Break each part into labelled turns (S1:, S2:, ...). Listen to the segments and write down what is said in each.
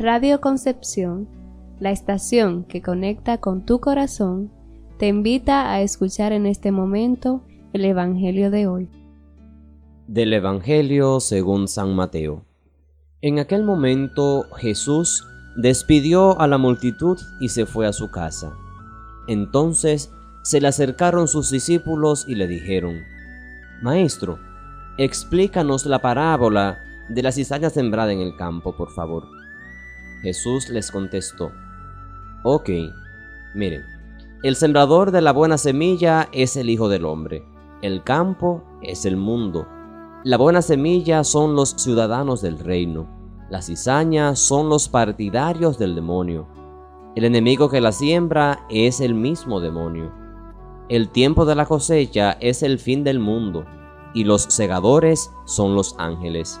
S1: Radio Concepción, la estación que conecta con tu corazón, te invita a escuchar en este momento el Evangelio de hoy.
S2: Del Evangelio según San Mateo. En aquel momento Jesús despidió a la multitud y se fue a su casa. Entonces se le acercaron sus discípulos y le dijeron, Maestro, explícanos la parábola de la cizaña sembrada en el campo, por favor. Jesús les contestó, Ok, miren, el sembrador de la buena semilla es el Hijo del Hombre, el campo es el mundo, la buena semilla son los ciudadanos del reino, la cizaña son los partidarios del demonio, el enemigo que la siembra es el mismo demonio. El tiempo de la cosecha es el fin del mundo, y los segadores son los ángeles.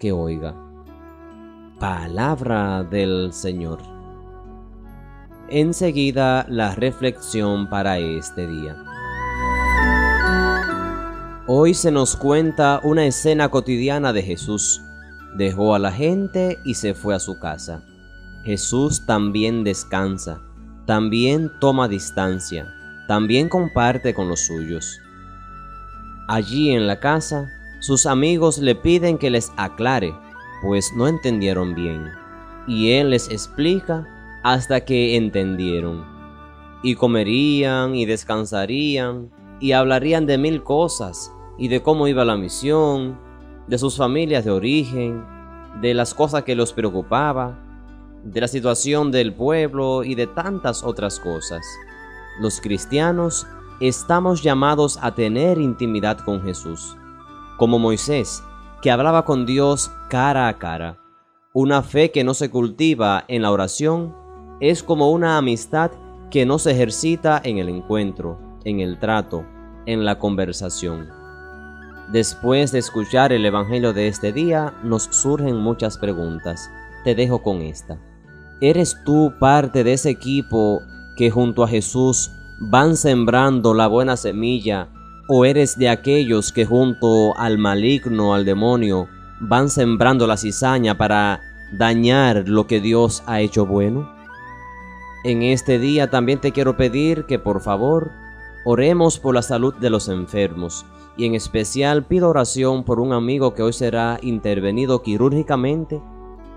S2: que oiga. Palabra del Señor. Enseguida la reflexión para este día. Hoy se nos cuenta una escena cotidiana de Jesús. Dejó a la gente y se fue a su casa. Jesús también descansa, también toma distancia, también comparte con los suyos. Allí en la casa, sus amigos le piden que les aclare, pues no entendieron bien, y él les explica hasta que entendieron. Y comerían y descansarían y hablarían de mil cosas, y de cómo iba la misión, de sus familias de origen, de las cosas que los preocupaba, de la situación del pueblo y de tantas otras cosas. Los cristianos estamos llamados a tener intimidad con Jesús como Moisés, que hablaba con Dios cara a cara. Una fe que no se cultiva en la oración es como una amistad que no se ejercita en el encuentro, en el trato, en la conversación. Después de escuchar el Evangelio de este día, nos surgen muchas preguntas. Te dejo con esta. ¿Eres tú parte de ese equipo que junto a Jesús van sembrando la buena semilla ¿O eres de aquellos que junto al maligno, al demonio, van sembrando la cizaña para dañar lo que Dios ha hecho bueno? En este día también te quiero pedir que por favor oremos por la salud de los enfermos y en especial pido oración por un amigo que hoy será intervenido quirúrgicamente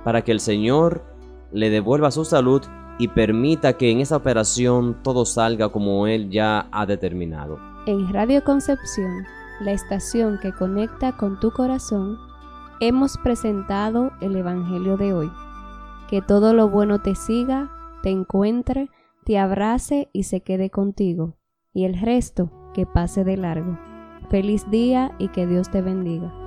S2: para que el Señor le devuelva su salud y permita que en esa operación todo salga como Él ya ha determinado.
S1: En Radio Concepción, la estación que conecta con tu corazón, hemos presentado el Evangelio de hoy. Que todo lo bueno te siga, te encuentre, te abrace y se quede contigo, y el resto que pase de largo. Feliz día y que Dios te bendiga.